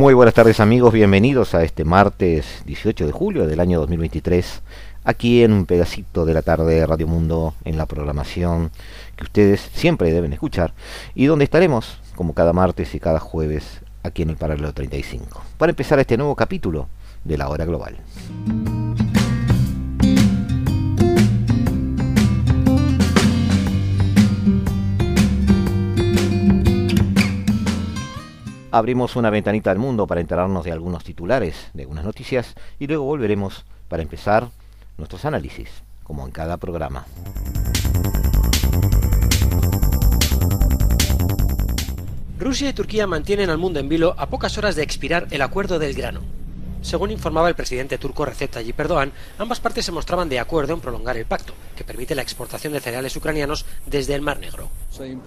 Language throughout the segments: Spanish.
Muy buenas tardes amigos, bienvenidos a este martes 18 de julio del año 2023, aquí en un pedacito de la tarde de Radio Mundo, en la programación que ustedes siempre deben escuchar y donde estaremos, como cada martes y cada jueves, aquí en el Paralelo 35, para empezar este nuevo capítulo de la hora global. Abrimos una ventanita al mundo para enterarnos de algunos titulares, de algunas noticias, y luego volveremos para empezar nuestros análisis, como en cada programa. Rusia y Turquía mantienen al mundo en vilo a pocas horas de expirar el acuerdo del grano. Según informaba el presidente turco Recep Tayyip Erdogan, ambas partes se mostraban de acuerdo en prolongar el pacto, que permite la exportación de cereales ucranianos desde el Mar Negro.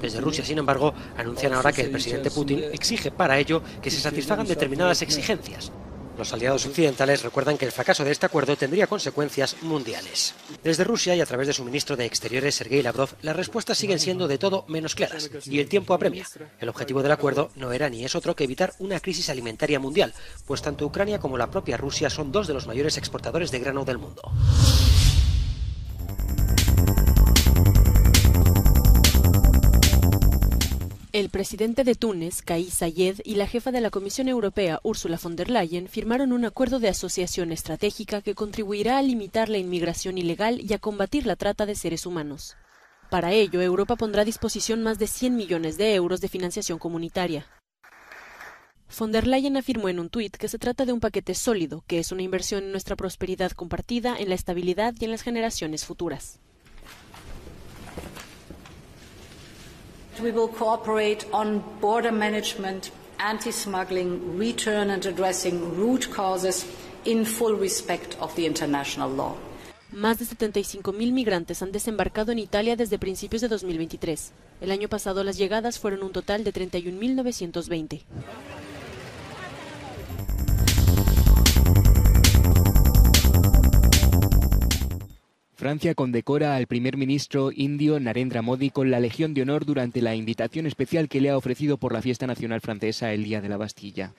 Desde Rusia, sin embargo, anuncian ahora que el presidente Putin exige para ello que se satisfagan determinadas exigencias, los aliados occidentales recuerdan que el fracaso de este acuerdo tendría consecuencias mundiales. Desde Rusia y a través de su ministro de Exteriores, Sergei Lavrov, las respuestas siguen siendo de todo menos claras y el tiempo apremia. El objetivo del acuerdo no era ni es otro que evitar una crisis alimentaria mundial, pues tanto Ucrania como la propia Rusia son dos de los mayores exportadores de grano del mundo. El presidente de Túnez, Kais Sayed, y la jefa de la Comisión Europea, Ursula von der Leyen, firmaron un acuerdo de asociación estratégica que contribuirá a limitar la inmigración ilegal y a combatir la trata de seres humanos. Para ello, Europa pondrá a disposición más de 100 millones de euros de financiación comunitaria. Von der Leyen afirmó en un tuit que se trata de un paquete sólido, que es una inversión en nuestra prosperidad compartida, en la estabilidad y en las generaciones futuras. We will cooperate on border management, anti-smuggling, return and addressing root causes in full respect of the international law. Más de 75.000 migrantes han desembarcado en Italia desde principios de 2023. El año pasado las llegadas fueron un total de 31.920. Francia condecora al primer ministro indio Narendra Modi con la Legión de Honor durante la invitación especial que le ha ofrecido por la fiesta nacional francesa el Día de la Bastilla.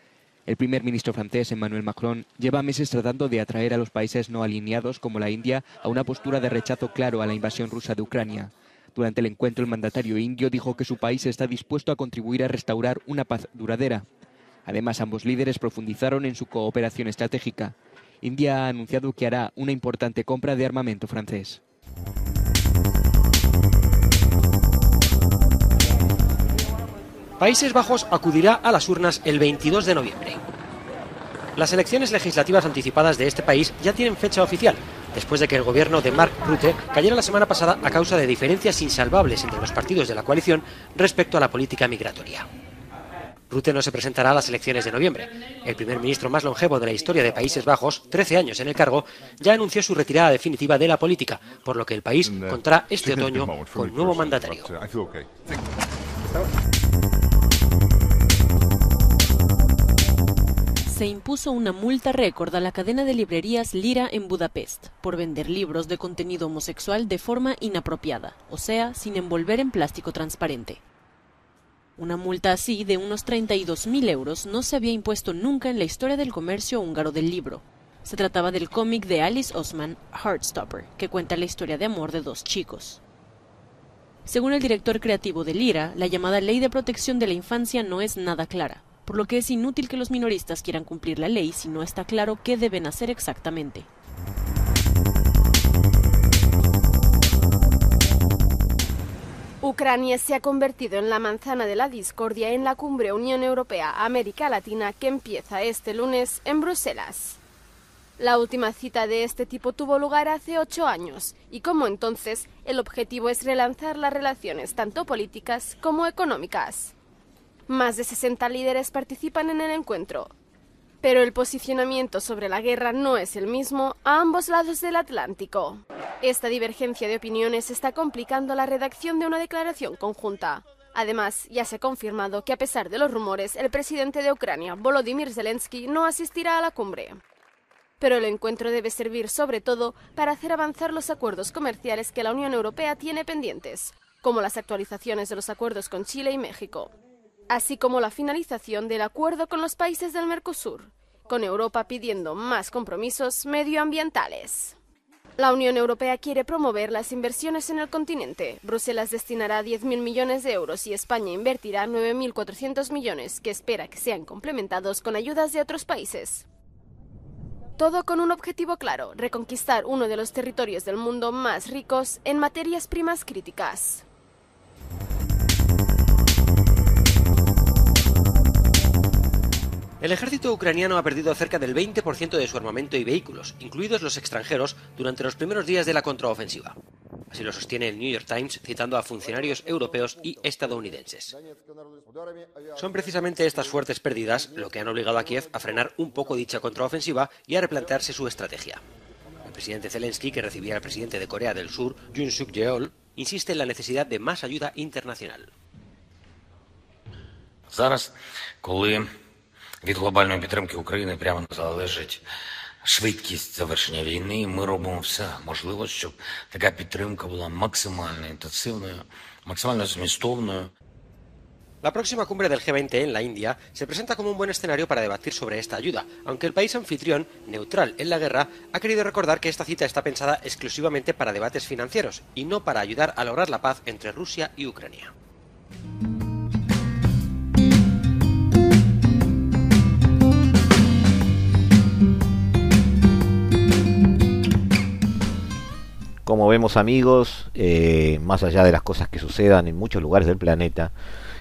El primer ministro francés, Emmanuel Macron, lleva meses tratando de atraer a los países no alineados como la India a una postura de rechazo claro a la invasión rusa de Ucrania. Durante el encuentro, el mandatario indio dijo que su país está dispuesto a contribuir a restaurar una paz duradera. Además, ambos líderes profundizaron en su cooperación estratégica. India ha anunciado que hará una importante compra de armamento francés. Países Bajos acudirá a las urnas el 22 de noviembre. Las elecciones legislativas anticipadas de este país ya tienen fecha oficial, después de que el gobierno de Mark Rutte cayera la semana pasada a causa de diferencias insalvables entre los partidos de la coalición respecto a la política migratoria. Rutte no se presentará a las elecciones de noviembre. El primer ministro más longevo de la historia de Países Bajos, 13 años en el cargo, ya anunció su retirada definitiva de la política, por lo que el país contará este otoño con nuevo mandatario. se impuso una multa récord a la cadena de librerías Lira en Budapest por vender libros de contenido homosexual de forma inapropiada, o sea, sin envolver en plástico transparente. Una multa así de unos 32.000 euros no se había impuesto nunca en la historia del comercio húngaro del libro. Se trataba del cómic de Alice Osman, Heartstopper, que cuenta la historia de amor de dos chicos. Según el director creativo de Lira, la llamada Ley de Protección de la Infancia no es nada clara, por lo que es inútil que los minoristas quieran cumplir la ley si no está claro qué deben hacer exactamente. Ucrania se ha convertido en la manzana de la discordia en la cumbre Unión Europea-América Latina que empieza este lunes en Bruselas. La última cita de este tipo tuvo lugar hace ocho años y como entonces el objetivo es relanzar las relaciones tanto políticas como económicas. Más de 60 líderes participan en el encuentro. Pero el posicionamiento sobre la guerra no es el mismo a ambos lados del Atlántico. Esta divergencia de opiniones está complicando la redacción de una declaración conjunta. Además, ya se ha confirmado que a pesar de los rumores, el presidente de Ucrania, Volodymyr Zelensky, no asistirá a la cumbre. Pero el encuentro debe servir sobre todo para hacer avanzar los acuerdos comerciales que la Unión Europea tiene pendientes, como las actualizaciones de los acuerdos con Chile y México, así como la finalización del acuerdo con los países del Mercosur, con Europa pidiendo más compromisos medioambientales. La Unión Europea quiere promover las inversiones en el continente. Bruselas destinará 10.000 millones de euros y España invertirá 9.400 millones, que espera que sean complementados con ayudas de otros países. Todo con un objetivo claro, reconquistar uno de los territorios del mundo más ricos en materias primas críticas. El ejército ucraniano ha perdido cerca del 20% de su armamento y vehículos, incluidos los extranjeros, durante los primeros días de la contraofensiva. Así lo sostiene el New York Times citando a funcionarios europeos y estadounidenses. Son precisamente estas fuertes pérdidas lo que han obligado a Kiev a frenar un poco dicha contraofensiva y a replantearse su estrategia. El presidente Zelensky, que recibía al presidente de Corea del Sur, Yoon Suk Yeol, insiste en la necesidad de más ayuda internacional. від глобальної підтримки України прямо залежить швидкість завершення війни. І ми робимо все можливе, щоб така підтримка була максимально інтенсивною, максимально змістовною. La próxima cumbre del G20 en la India se presenta como un buen escenario para debatir sobre esta ayuda, aunque el país anfitrión, neutral en la guerra, ha querido recordar que esta cita está pensada exclusivamente para debates financieros y no para ayudar a lograr la paz entre Rusia y Ucrania. Como vemos amigos, eh, más allá de las cosas que sucedan en muchos lugares del planeta,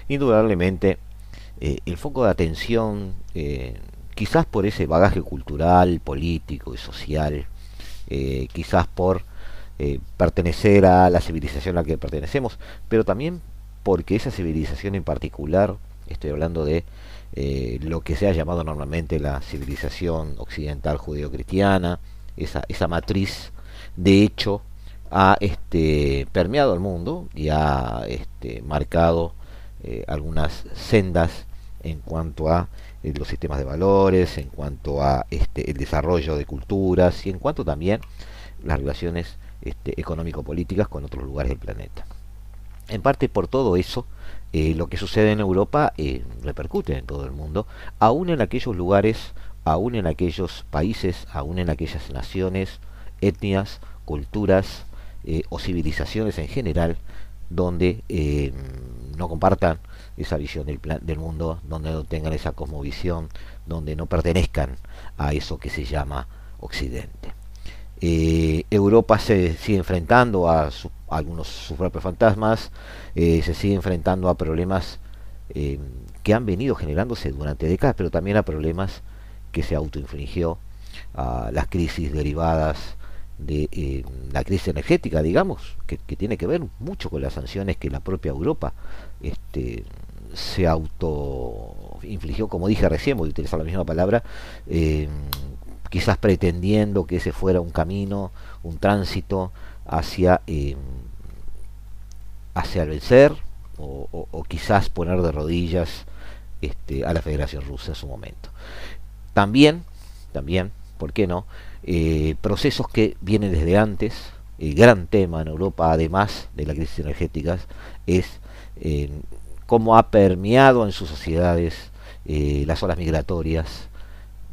indudablemente eh, el foco de atención, eh, quizás por ese bagaje cultural, político y social, quizás por pertenecer a la civilización a la que pertenecemos, pero también porque esa civilización en particular, estoy hablando de lo que se ha llamado normalmente la civilización occidental judeo-cristiana, esa, esa matriz de hecho ha este, permeado el mundo y ha este, marcado eh, algunas sendas en cuanto a eh, los sistemas de valores, en cuanto a este, el desarrollo de culturas y en cuanto también las relaciones este, económico-políticas con otros lugares del planeta. En parte por todo eso, eh, lo que sucede en Europa repercute en todo el mundo, aún en aquellos lugares, aún en aquellos países, aún en aquellas naciones, etnias, culturas, eh, o civilizaciones en general donde eh, no compartan esa visión del, plan, del mundo, donde no tengan esa cosmovisión, donde no pertenezcan a eso que se llama Occidente. Eh, Europa se sigue enfrentando a, algunos sus propios fantasmas, se sigue enfrentando a problemas que han venido generándose durante décadas, pero también a problemas que se autoinfligió, a las crisis derivadas de eh, la crisis energética, digamos, que, tiene que ver mucho con las sanciones que la propia Europa este, se auto infligió, como dije recién, voy a utilizar la misma palabra, eh, quizás pretendiendo que ese fuera un camino, un tránsito hacia, eh, hacia vencer o, quizás poner de rodillas este, a la Federación Rusa en su momento. También, también, ¿por qué no? Eh, procesos que vienen desde antes. El gran tema en Europa, además de la crisis energética, es eh, cómo ha permeado en sus sociedades eh, las olas migratorias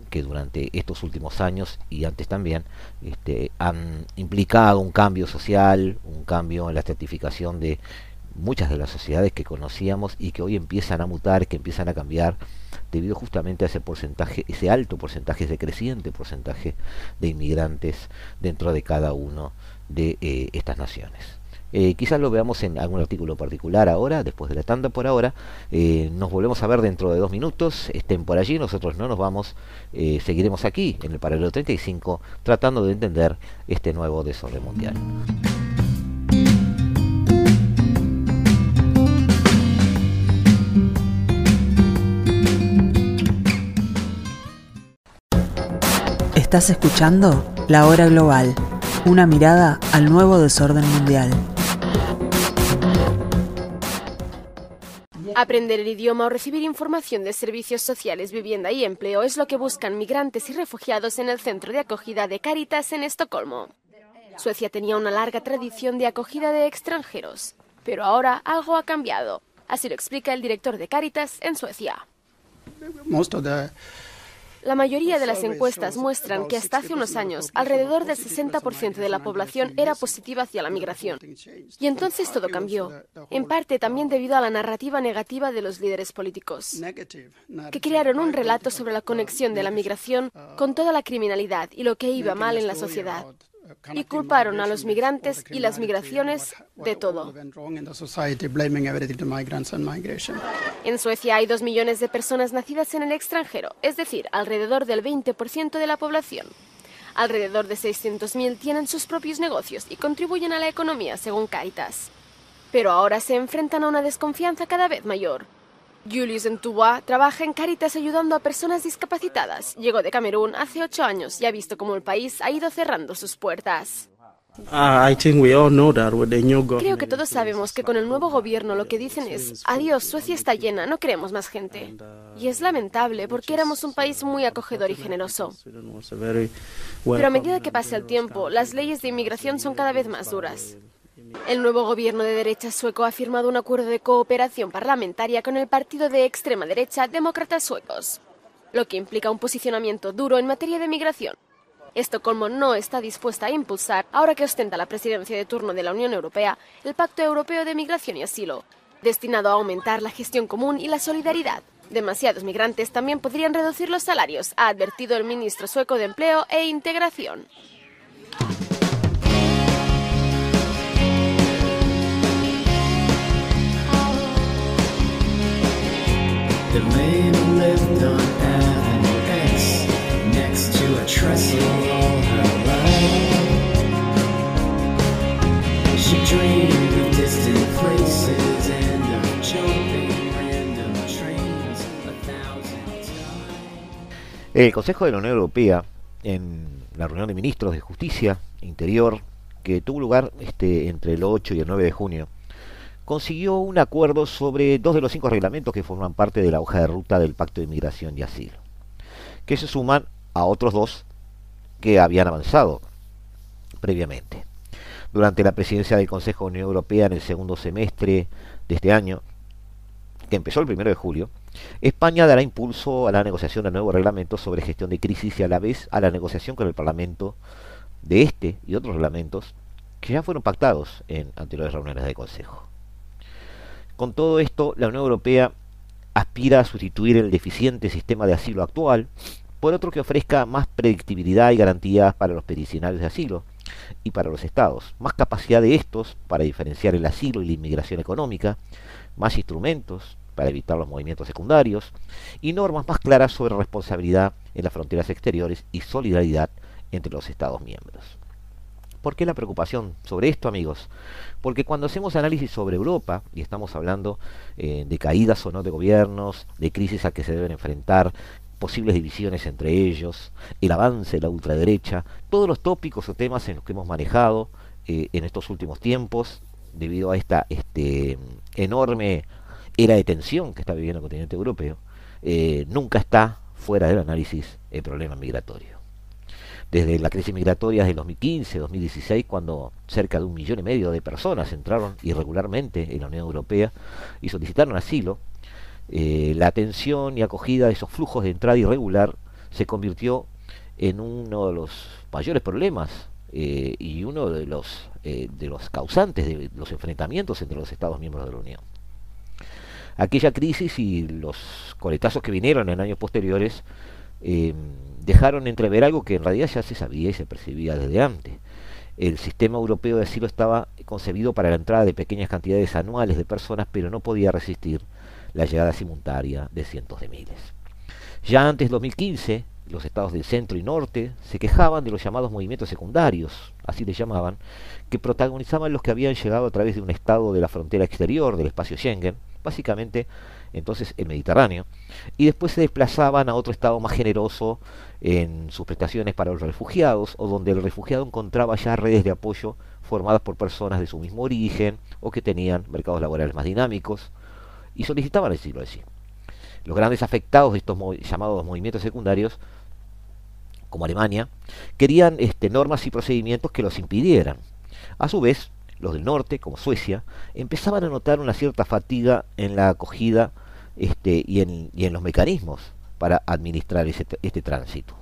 que durante estos últimos años y antes también este, han implicado un cambio social, un cambio en la estratificación de muchas de las sociedades que conocíamos y que hoy empiezan a mutar, que empiezan a cambiar debido justamente a ese porcentaje, ese alto porcentaje, ese creciente porcentaje de inmigrantes dentro de cada uno de eh, estas naciones. Eh, quizás lo veamos en algún artículo particular ahora, después de la tanda por ahora. Eh, nos volvemos a ver dentro de dos minutos. Estén por allí, nosotros no nos vamos. seguiremos aquí en el paralelo 35 tratando de entender este nuevo desorden mundial. Estás escuchando La Hora Global, una mirada al nuevo desorden mundial. Aprender el idioma o recibir información de servicios sociales, vivienda y empleo es lo que buscan migrantes y refugiados en el centro de acogida de Caritas en Estocolmo. Suecia tenía una larga tradición de acogida de extranjeros, pero ahora algo ha cambiado. Así lo explica el director de Caritas en Suecia. La mayoría de las encuestas muestran que hasta hace unos años alrededor del 60% de la población era positiva hacia la migración. Y entonces todo cambió, en parte también debido a la narrativa negativa de los líderes políticos, que crearon un relato sobre la conexión de la migración con toda la criminalidad y lo que iba mal en la sociedad y culparon a los migrantes y las migraciones de todo. En Suecia hay dos millones de personas nacidas en el extranjero, es decir, alrededor del 20% de la población. Alrededor de 600.000 tienen sus propios negocios y contribuyen a la economía, según Caritas. Pero ahora se enfrentan a una desconfianza cada vez mayor. Julius Ntuwa trabaja en Caritas ayudando a personas discapacitadas. Llegó de Camerún hace ocho años y ha visto cómo el país ha ido cerrando sus puertas. Creo que todos sabemos que con el nuevo gobierno lo que dicen es, adiós, Suecia está llena, no queremos más gente. Y es lamentable porque éramos un país muy acogedor y generoso. Pero a medida que pasa el tiempo, las leyes de inmigración son cada vez más duras. El nuevo gobierno de derecha sueco ha firmado un acuerdo de cooperación parlamentaria con el partido de extrema derecha Demócratas Suecos, lo que implica un posicionamiento duro en materia de migración. Estocolmo no está dispuesta a impulsar, ahora que ostenta la presidencia de turno de la Unión Europea, el Pacto Europeo de Migración y Asilo, destinado a aumentar la gestión común y la solidaridad. Demasiados migrantes también podrían reducir los salarios, ha advertido el ministro sueco de Empleo e Integración. El Consejo de la Unión Europea, en la reunión de ministros de Justicia Interior, que tuvo lugar este, entre el 8 y el 9 de junio, consiguió un acuerdo sobre dos de los cinco reglamentos que forman parte de la hoja de ruta del Pacto de Inmigración y Asilo, que se suman a otros dos que habían avanzado previamente. Durante la presidencia del Consejo de la Unión Europea en el segundo semestre de este año, que empezó el primero de julio, España dará impulso a la negociación de nuevos reglamentos sobre gestión de crisis y a la vez a la negociación con el Parlamento de este y otros reglamentos que ya fueron pactados en anteriores reuniones del Consejo. Con todo esto, la Unión Europea aspira a sustituir el deficiente sistema de asilo actual por otro que ofrezca más predictibilidad y garantías para los peticionarios de asilo y para los estados, más capacidad de estos para diferenciar el asilo y la inmigración económica, más instrumentos para evitar los movimientos secundarios y normas más claras sobre responsabilidad en las fronteras exteriores y solidaridad entre los estados miembros. ¿Por qué la preocupación sobre esto, amigos? Porque cuando hacemos análisis sobre Europa, y estamos hablando eh, de caídas o no de gobiernos, de crisis a que se deben enfrentar, posibles divisiones entre ellos, el avance de la ultraderecha, todos los tópicos o temas en los que hemos manejado eh, en estos últimos tiempos, debido a esta este, enorme era de tensión que está viviendo el continente europeo, eh, nunca está fuera del análisis el problema migratorio desde la crisis migratoria de 2015-2016, cuando cerca de un millón y medio de personas entraron irregularmente en la Unión Europea y solicitaron asilo, eh, la atención y acogida de esos flujos de entrada irregular se convirtió en uno de los mayores problemas eh, y uno de los, eh, de los causantes de los enfrentamientos entre los Estados miembros de la Unión. Aquella crisis y los coletazos que vinieron en años posteriores dejaron entrever algo que en realidad ya se sabía y se percibía desde antes. El sistema europeo de asilo estaba concebido para la entrada de pequeñas cantidades anuales de personas, pero no podía resistir la llegada simultánea de cientos de miles. Ya antes de 2015, los estados del centro y norte se quejaban de los llamados movimientos secundarios, así les llamaban, que protagonizaban los que habían llegado a través de un estado de la frontera exterior del espacio Schengen, básicamente entonces el Mediterráneo, y después se desplazaban a otro estado más generoso en sus prestaciones para los refugiados, o donde el refugiado encontraba ya redes de apoyo formadas por personas de su mismo origen o que tenían mercados laborales más dinámicos y solicitaban asilo así. Los grandes afectados de estos llamados movimientos secundarios, como Alemania, querían este, normas y procedimientos que los impidieran. A su vez, los del norte, como Suecia, empezaban a notar una cierta fatiga en la acogida este, y, en, los mecanismos para administrar este tránsito.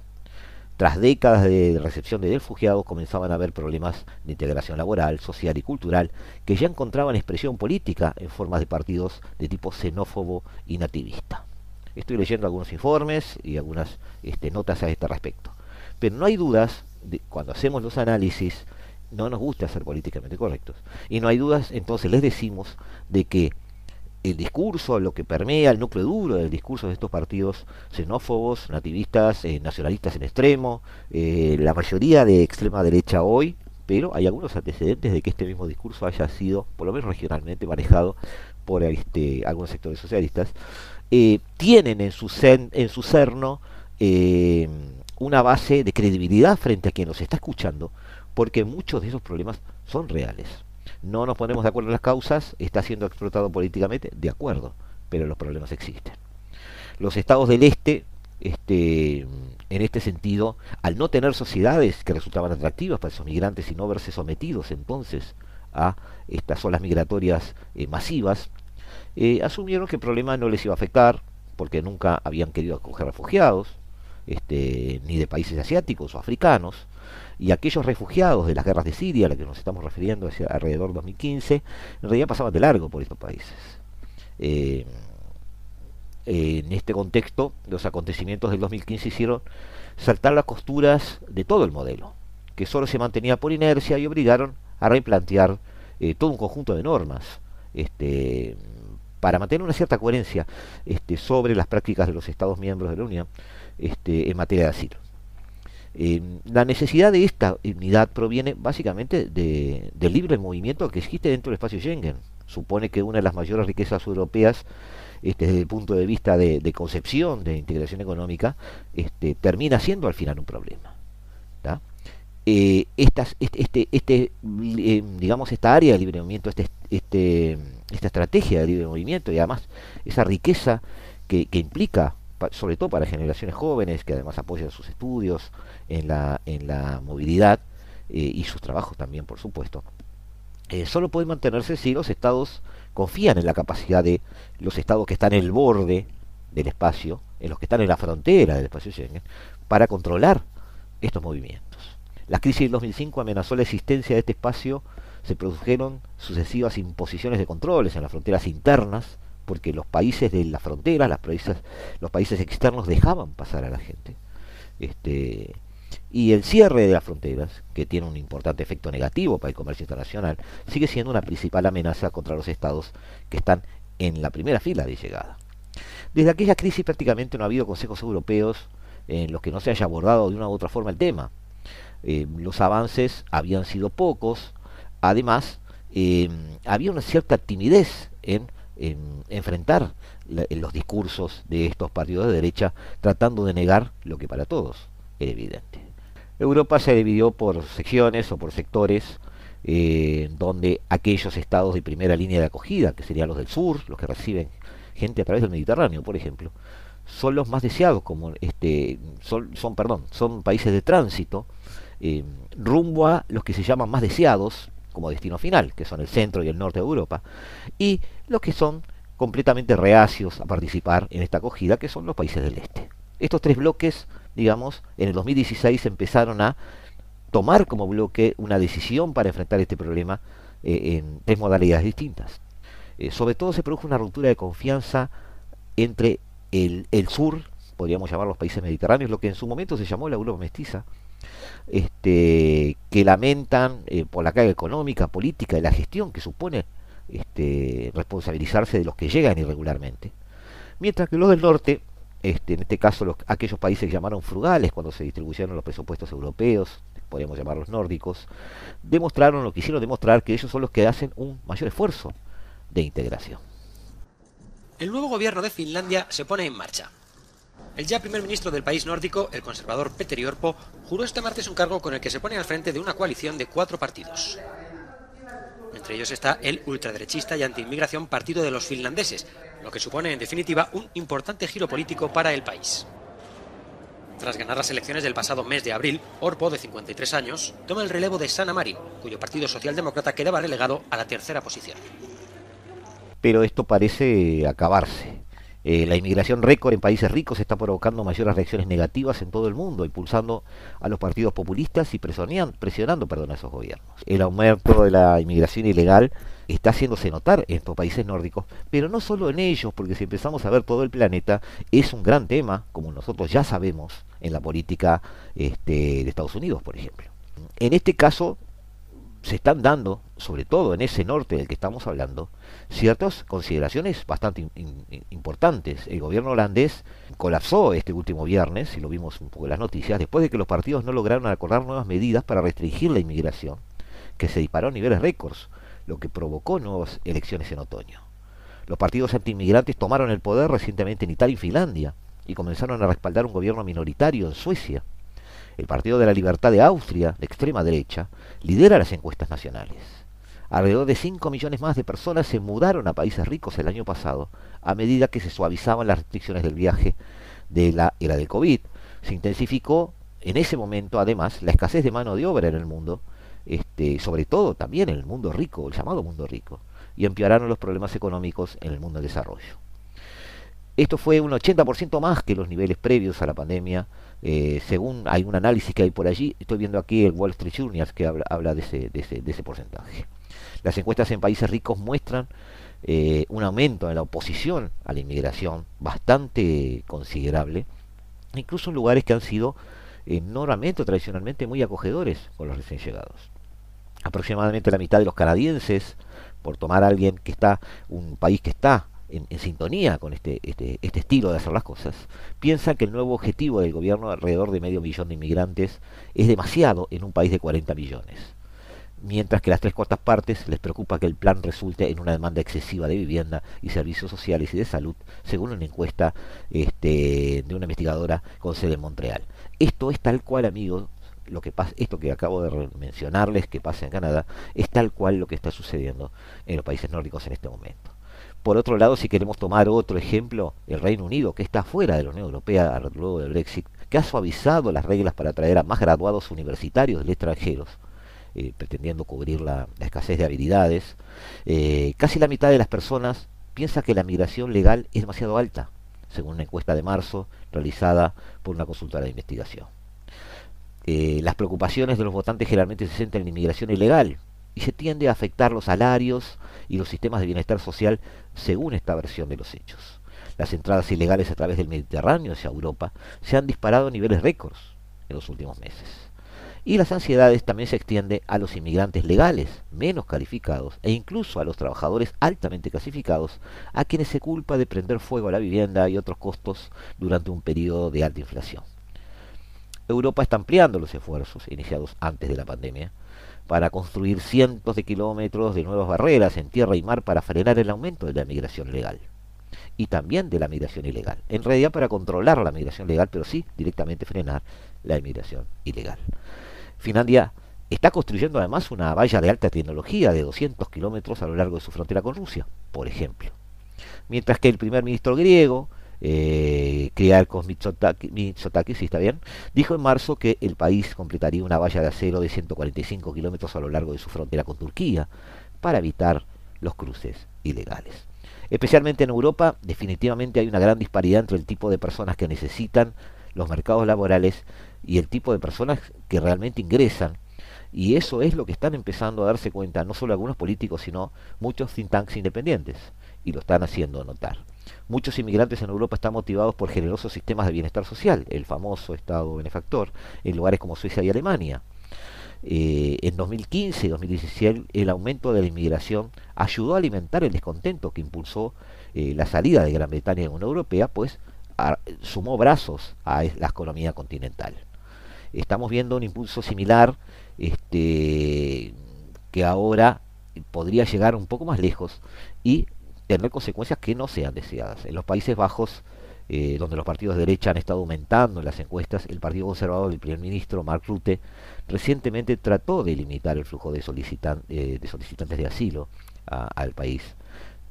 Tras décadas de recepción de refugiados comenzaban a haber problemas de integración laboral, social y cultural que ya encontraban expresión política en formas de partidos de tipo xenófobo y nativista. Estoy leyendo algunos informes y algunas este, notas a este respecto. Pero no hay dudas, cuando hacemos los análisis, no nos gusta ser políticamente correctos. Y no hay dudas, entonces les decimos de que el discurso, lo que permea el núcleo duro del discurso de estos partidos xenófobos, nativistas, eh, nacionalistas en extremo, eh, la mayoría de extrema derecha hoy, pero hay algunos antecedentes de que este mismo discurso haya sido, por lo menos regionalmente, manejado por este, algunos sectores socialistas, eh, tienen en su, en su cerno una base de credibilidad frente a quien nos está escuchando, porque muchos de esos problemas son reales no nos ponemos de acuerdo en las causas, está siendo explotado políticamente, de acuerdo, pero los problemas existen. Los estados del este, este, en este sentido, al no tener sociedades que resultaban atractivas para esos migrantes y no verse sometidos entonces a estas olas migratorias eh, masivas, eh, asumieron que el problema no les iba a afectar, porque nunca habían querido acoger refugiados, este, ni de países asiáticos o africanos, y aquellos refugiados de las guerras de Siria, a las que nos estamos refiriendo hacia alrededor de 2015, en realidad pasaban de largo por estos países. Eh, en este contexto, los acontecimientos del 2015 hicieron saltar las costuras de todo el modelo, que solo se mantenía por inercia y obligaron a replantear eh, todo un conjunto de normas este, para mantener una cierta coherencia este, sobre las prácticas de los Estados miembros de la Unión este, en materia de asilo. Eh, la necesidad de esta unidad proviene básicamente de, del libre movimiento que existe dentro del espacio Schengen. Supone que una de las mayores riquezas europeas, este, desde el punto de vista de, concepción de integración económica, este, termina siendo al final un problema. Eh, este, este, eh, digamos, esta área de libre movimiento, este, este, esta estrategia de libre movimiento y además esa riqueza que, que implica sobre todo para generaciones jóvenes que además apoyan sus estudios en la, en la movilidad eh, y sus trabajos también, por supuesto. Eh, solo puede mantenerse si los estados confían en la capacidad de los estados que están en el borde del espacio, en los que están en la frontera del espacio Schengen, para controlar estos movimientos. La crisis del 2005 amenazó la existencia de este espacio, se produjeron sucesivas imposiciones de controles en las fronteras internas, porque los países de la frontera, las países, los países externos dejaban pasar a la gente. Este, y el cierre de las fronteras, que tiene un importante efecto negativo para el comercio internacional, sigue siendo una principal amenaza contra los estados que están en la primera fila de llegada. Desde aquella crisis prácticamente no ha habido consejos europeos en los que no se haya abordado de una u otra forma el tema. Eh, los avances habían sido pocos, además eh, había una cierta timidez en en enfrentar los discursos de estos partidos de derecha tratando de negar lo que para todos era evidente. Europa se dividió por secciones o por sectores eh, donde aquellos estados de primera línea de acogida, que serían los del sur, los que reciben gente a través del Mediterráneo, por ejemplo, son los más deseados, como este, son, son perdón, son países de tránsito eh, rumbo a los que se llaman más deseados, como destino final, que son el centro y el norte de Europa, y los que son completamente reacios a participar en esta acogida, que son los países del este. Estos tres bloques, digamos, en el 2016 empezaron a tomar como bloque una decisión para enfrentar este problema eh, en tres modalidades distintas. Eh, sobre todo se produjo una ruptura de confianza entre el, el sur, podríamos llamar los países mediterráneos, lo que en su momento se llamó la Europa mestiza, este, que lamentan eh, por la carga económica, política y la gestión que supone este, responsabilizarse de los que llegan irregularmente. Mientras que los del norte, este, en este caso los, aquellos países que llamaron frugales cuando se distribuyeron los presupuestos europeos, podríamos llamarlos nórdicos, demostraron lo que hicieron demostrar que ellos son los que hacen un mayor esfuerzo de integración. el nuevo gobierno de Finlandia se pone en marcha. El ya primer ministro del país nórdico, el conservador Petteri Orpo, juró este martes un cargo con el que se pone al frente de una coalición de cuatro partidos. Entre ellos está el ultraderechista y antiinmigración Partido de los Finlandeses, lo que supone en definitiva un importante giro político para el país. Tras ganar las elecciones del pasado mes de abril, Orpo, de 53 años, toma el relevo de Sanna Marin, cuyo partido socialdemócrata quedaba relegado a la tercera posición. Pero esto parece acabarse. Eh, la inmigración récord en países ricos está provocando mayores reacciones negativas en todo el mundo, impulsando a los partidos populistas y presionando, perdón, a esos gobiernos. El aumento de la inmigración ilegal está haciéndose notar en estos países nórdicos, pero no solo en ellos, porque si empezamos a ver todo el planeta, es un gran tema, como nosotros ya sabemos, en la política este, de Estados Unidos, por ejemplo. En este caso, se están dando, sobre todo en ese norte del que estamos hablando, ciertas consideraciones bastante importantes. El gobierno holandés colapsó este último viernes, y lo vimos un poco en las noticias, después de que los partidos no lograron acordar nuevas medidas para restringir la inmigración, que se disparó a niveles récords, lo que provocó nuevas elecciones en otoño. Los partidos antiinmigrantes tomaron el poder recientemente en Italia y Finlandia, y comenzaron a respaldar un gobierno minoritario en Suecia. El Partido de la Libertad de Austria, de extrema derecha, lidera las encuestas nacionales. Alrededor de 5 millones más de personas se mudaron a países ricos el año pasado a medida que se suavizaban las restricciones del viaje de la era del COVID. Se intensificó en ese momento, además, la escasez de mano de obra en el mundo, este, sobre todo también en el mundo rico, el llamado mundo rico, y empeoraron los problemas económicos en el mundo del desarrollo. Esto fue un 80% más que los niveles previos a la pandemia, eh, según hay un análisis que hay por allí. Estoy viendo aquí el Wall Street Journal que habla, de, ese, de, ese, porcentaje. Las encuestas en países ricos muestran eh, un aumento en la oposición a la inmigración bastante considerable, incluso en lugares que han sido enormemente o tradicionalmente muy acogedores con los recién llegados. Aproximadamente la mitad de los canadienses, por tomar a alguien que está, un país que está en, sintonía con este, este, este, estilo de hacer las cosas, piensan que el nuevo objetivo del gobierno alrededor de medio millón de inmigrantes es demasiado en un país de 40 millones. Mientras que las tres cuartas partes les preocupa que el plan resulte en una demanda excesiva de vivienda y servicios sociales y de salud, según una encuesta este, de una investigadora con sede en Montreal. Esto es tal cual, amigos, lo que pasa, esto que acabo de mencionarles que pasa en Canadá, es tal cual lo que está sucediendo en los países nórdicos en este momento. Por otro lado, si queremos tomar otro ejemplo, el Reino Unido, que está fuera de la Unión Europea luego del Brexit, que ha suavizado las reglas para atraer a más graduados universitarios de extranjeros, eh, pretendiendo cubrir la, escasez de habilidades, eh, casi la mitad de las personas piensa que la migración legal es demasiado alta, según una encuesta de marzo realizada por una consultora de investigación. Eh, las preocupaciones de los votantes generalmente se centran en inmigración ilegal, y se tiende a afectar los salarios y los sistemas de bienestar social según esta versión de los hechos. Las entradas ilegales a través del Mediterráneo hacia Europa se han disparado a niveles récords en los últimos meses. Y las ansiedades también se extienden a los inmigrantes legales, menos calificados, e incluso a los trabajadores altamente clasificados, a quienes se culpa de prender fuego a la vivienda y otros costos durante un periodo de alta inflación. Europa está ampliando los esfuerzos iniciados antes de la pandemia para construir cientos de kilómetros de nuevas barreras en tierra y mar para frenar el aumento de la migración legal y también de la migración ilegal. En realidad para controlar la migración legal, pero sí directamente frenar la migración ilegal. Finlandia está construyendo además una valla de alta tecnología de 200 kilómetros a lo largo de su frontera con Rusia, por ejemplo. Mientras que el primer ministro griego eh, con Mitsotakis, si está bien, dijo en marzo que el país completaría una valla de acero de 145 kilómetros a lo largo de su frontera con Turquía para evitar los cruces ilegales. Especialmente en Europa, definitivamente hay una gran disparidad entre el tipo de personas que necesitan los mercados laborales y el tipo de personas que realmente ingresan. Y eso es lo que están empezando a darse cuenta no solo algunos políticos, sino muchos think tanks independientes. Y lo están haciendo notar. Muchos inmigrantes en Europa están motivados por generosos sistemas de bienestar social, el famoso Estado benefactor, en lugares como Suecia y Alemania. Eh, en 2015 y 2016 el aumento de la inmigración ayudó a alimentar el descontento que impulsó eh, la salida de Gran Bretaña de la Unión Europea, pues sumó brazos a la economía continental. Estamos viendo un impulso similar este, que ahora podría llegar un poco más lejos y tener consecuencias que no sean deseadas. En los Países Bajos, eh, donde los partidos de derecha han estado aumentando en las encuestas, el Partido Conservador del primer ministro, Mark Rutte, recientemente trató de limitar el flujo de, eh, solicitantes de asilo al país.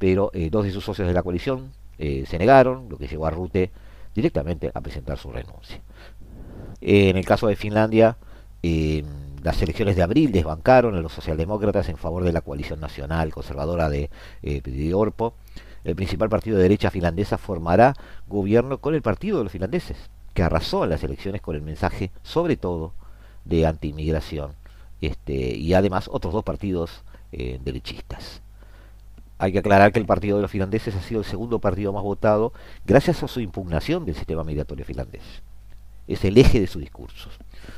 Pero eh, dos de sus socios de la coalición se negaron, lo que llevó a Rutte directamente a presentar su renuncia. en el caso de Finlandia, las elecciones de abril desbancaron a los socialdemócratas en favor de la coalición nacional conservadora de eh, Orpo. El principal partido de derecha finlandesa formará gobierno con el partido de los finlandeses, que arrasó en las elecciones con el mensaje, sobre todo, de anti-inmigración, este, y además otros dos partidos eh, derechistas. Hay que aclarar que el partido de los finlandeses ha sido el segundo partido más votado gracias a su impugnación del sistema migratorio finlandés. Es el eje de su discurso.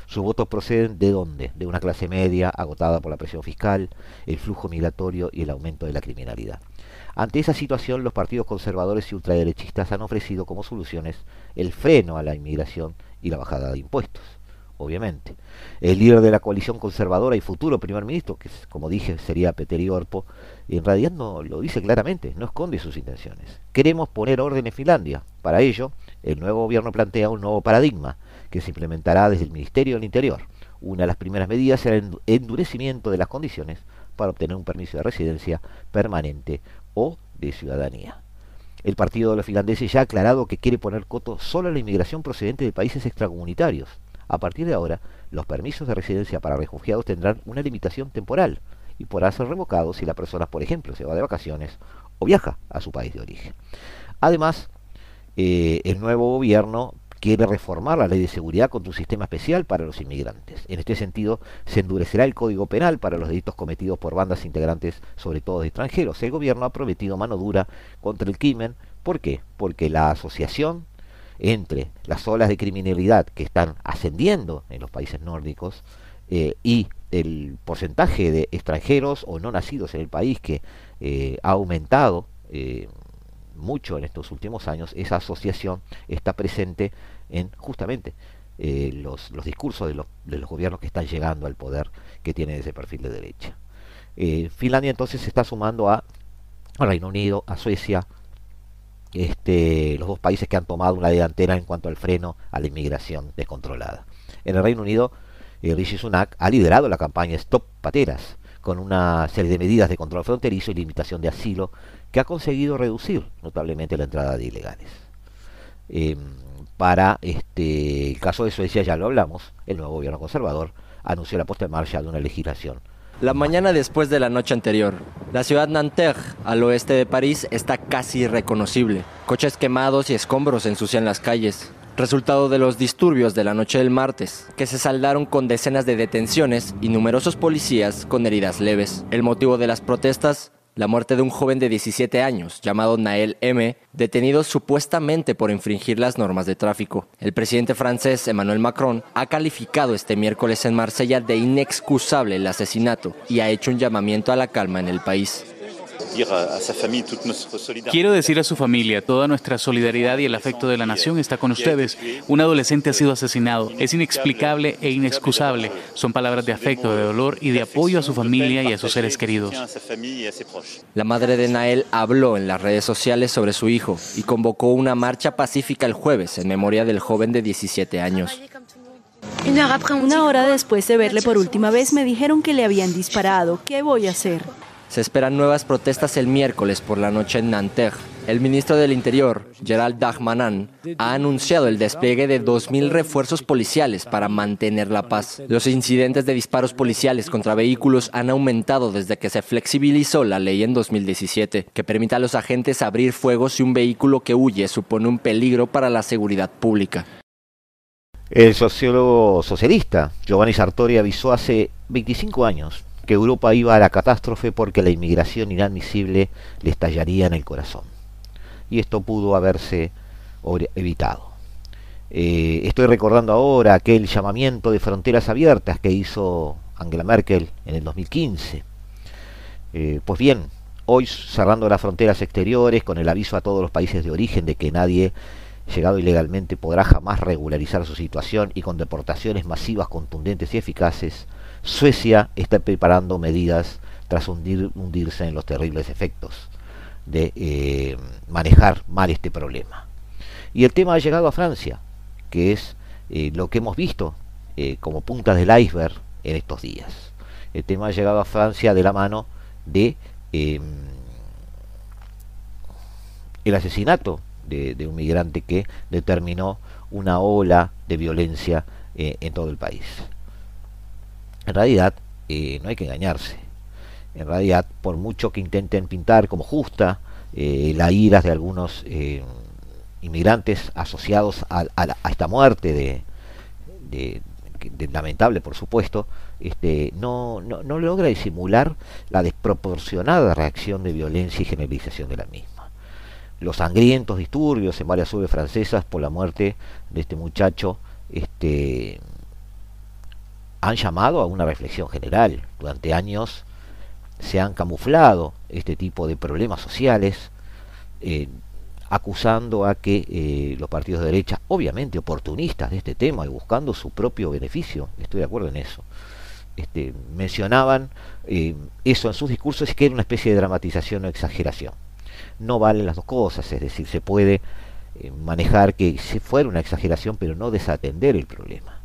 Sus votos proceden de dónde? De una clase media agotada por la presión fiscal, el flujo migratorio y el aumento de la criminalidad. Ante esa situación, los partidos conservadores y ultraderechistas han ofrecido como soluciones el freno a la inmigración y la bajada de impuestos, obviamente. El líder de la coalición conservadora y futuro primer ministro, que como dije sería Peter Orpo, en realidad no lo dice claramente, no esconde sus intenciones. Queremos poner orden en Finlandia. Para ello, el nuevo gobierno plantea un nuevo paradigma que se implementará desde el Ministerio del Interior. Una de las primeras medidas será el endurecimiento de las condiciones para obtener un permiso de residencia permanente o de ciudadanía. El Partido de los Finlandeses ya ha aclarado que quiere poner coto solo a la inmigración procedente de países extracomunitarios. A partir de ahora, los permisos de residencia para refugiados tendrán una limitación temporal y podrán ser revocados si la persona, por ejemplo, se va de vacaciones o viaja a su país de origen. Además, eh, el nuevo gobierno quiere reformar la ley de seguridad contra un sistema especial para los inmigrantes. En este sentido, se endurecerá el Código Penal para los delitos cometidos por bandas integrantes, sobre todo de extranjeros. El gobierno ha prometido mano dura contra el crimen. ¿Por qué? Porque la asociación entre las olas de criminalidad que están ascendiendo en los países nórdicos eh, y el porcentaje de extranjeros o no nacidos en el país que eh, ha aumentado eh, mucho en estos últimos años, esa asociación está presente en justamente eh, los, discursos de los, de los, gobiernos que están llegando al poder que tienen ese perfil de derecha. Eh, Finlandia entonces se está sumando a, Reino Unido, a Suecia, este, los dos países que han tomado una delantera en cuanto al freno a la inmigración descontrolada. En el Reino Unido, eh, Sunak ha liderado la campaña Stop Pateras, con una serie de medidas de control fronterizo y limitación de asilo que ha conseguido reducir notablemente la entrada de ilegales. Em, para este, el caso de Suecia ya lo hablamos, el nuevo gobierno conservador anunció la puesta en marcha de una legislación. La mañana después de la noche anterior, la ciudad Nanterre, al oeste de París, está casi irreconocible. Coches quemados y escombros ensucian las calles, resultado de los disturbios de la noche del martes, que se saldaron con decenas de detenciones y numerosos policías con heridas leves. El motivo de las protestas la muerte de un joven de 17 años llamado Nael M, detenido supuestamente por infringir las normas de tráfico. El presidente francés Emmanuel Macron ha calificado este miércoles en Marsella de inexcusable el asesinato y ha hecho un llamamiento a la calma en el país. Quiero decir a su familia, toda nuestra solidaridad y el afecto de la nación está con ustedes. Un adolescente ha sido asesinado. Es inexplicable e inexcusable. Son palabras de afecto, de dolor y de apoyo a su familia y a sus seres queridos. La madre de Nael habló en las redes sociales sobre su hijo y convocó una marcha pacífica el jueves en memoria del joven de 17 años. Una hora después de verle por última vez me dijeron que le habían disparado. ¿Qué voy a hacer? Se esperan nuevas protestas el miércoles por la noche en Nanterre. El ministro del Interior, Gerald Dagmanan, ha anunciado el despliegue de 2.000 refuerzos policiales para mantener la paz. Los incidentes de disparos policiales contra vehículos han aumentado desde que se flexibilizó la ley en 2017, que permite a los agentes abrir fuego si un vehículo que huye supone un peligro para la seguridad pública. El sociólogo socialista Giovanni Sartori avisó hace 25 años Europa iba a la catástrofe porque la inmigración inadmisible le estallaría en el corazón. Y esto pudo haberse evitado. Eh, estoy recordando ahora aquel llamamiento de fronteras abiertas que hizo Angela Merkel en el 2015. Eh, pues bien, hoy cerrando las fronteras exteriores con el aviso a todos los países de origen de que nadie llegado ilegalmente podrá jamás regularizar su situación y con deportaciones masivas contundentes y eficaces, Suecia está preparando medidas tras hundirse en los terribles efectos. de eh, manejar mal este problema. Y el tema ha llegado a Francia, que es eh, lo que hemos visto eh, como puntas del iceberg en estos días. El tema ha llegado a Francia de la mano de em, el asesinato de, un migrante que determinó una ola de violencia en todo el país. En realidad, no hay que engañarse en realidad, por mucho que intenten pintar como justa eh, la ira de algunos eh, inmigrantes asociados a, esta muerte de, lamentable por supuesto, este, no, no, no, logra disimular la desproporcionada reacción de violencia y generalización de la misma. Los sangrientos disturbios en varias urbes francesas por la muerte de este muchacho este, han llamado a una reflexión general. Durante años se han camuflado este tipo de problemas sociales, eh, acusando a que eh, los partidos de derecha, obviamente oportunistas de este tema y buscando su propio beneficio, estoy de acuerdo en eso, este, mencionaban eh, eso en sus discursos que era una especie de dramatización o exageración. No valen las dos cosas, es decir, se puede manejar que fuera una exageración, pero no desatender el problema.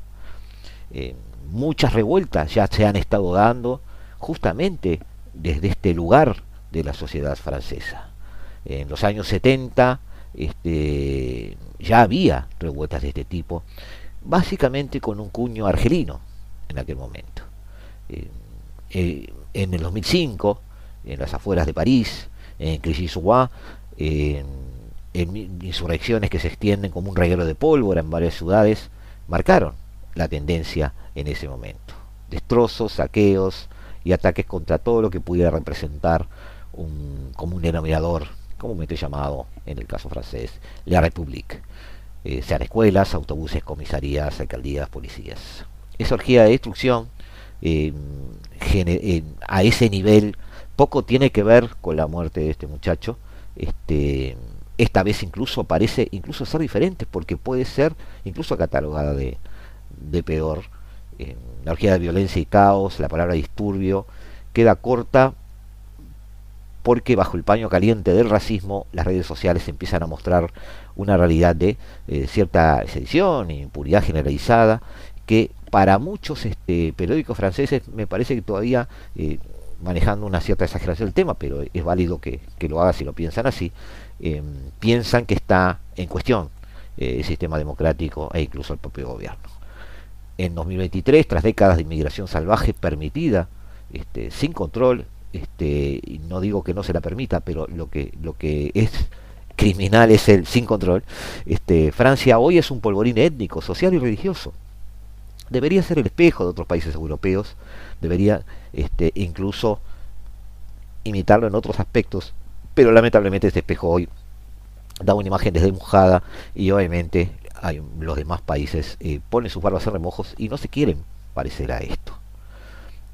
Muchas revueltas ya se han estado dando justamente desde este lugar de la sociedad francesa. En los años 70 este, ya había revueltas de este tipo, básicamente con un cuño argelino en aquel momento. Eh, eh, en el 2005, en las afueras de París, en Clichy-sous-Bois, en insurrecciones que se extienden como un reguero de pólvora en varias ciudades, marcaron la tendencia en ese momento. Destrozos, saqueos, y ataques contra todo lo que pudiera representar un común denominador, comúnmente llamado en el caso francés, la République, eh, sean escuelas, autobuses, comisarías, alcaldías, policías. Esa orgía de destrucción eh, a ese nivel poco tiene que ver con la muerte de este muchacho. Este, esta vez incluso parece incluso ser diferente porque puede ser incluso catalogada de, de peor. La orgía de violencia y caos, la palabra disturbio, queda corta porque bajo el paño caliente del racismo las redes sociales empiezan a mostrar una realidad de eh, cierta sedición e impunidad generalizada que para muchos este, periódicos franceses me parece que todavía eh, manejando una cierta exageración del tema, pero es válido que, lo haga si lo piensan así, eh, piensan que está en cuestión el sistema democrático e incluso el propio gobierno en 2023, tras décadas de inmigración salvaje permitida, este, sin control, este, y no digo que no se la permita, pero lo que, lo que es criminal es el sin control, este, Francia hoy es un polvorín étnico, social y religioso. Debería ser el espejo de otros países europeos, debería este, incluso imitarlo en otros aspectos, pero lamentablemente este espejo hoy da una imagen desdibujada y obviamente los demás países eh, ponen sus barbas en remojos y no se quieren parecer a esto.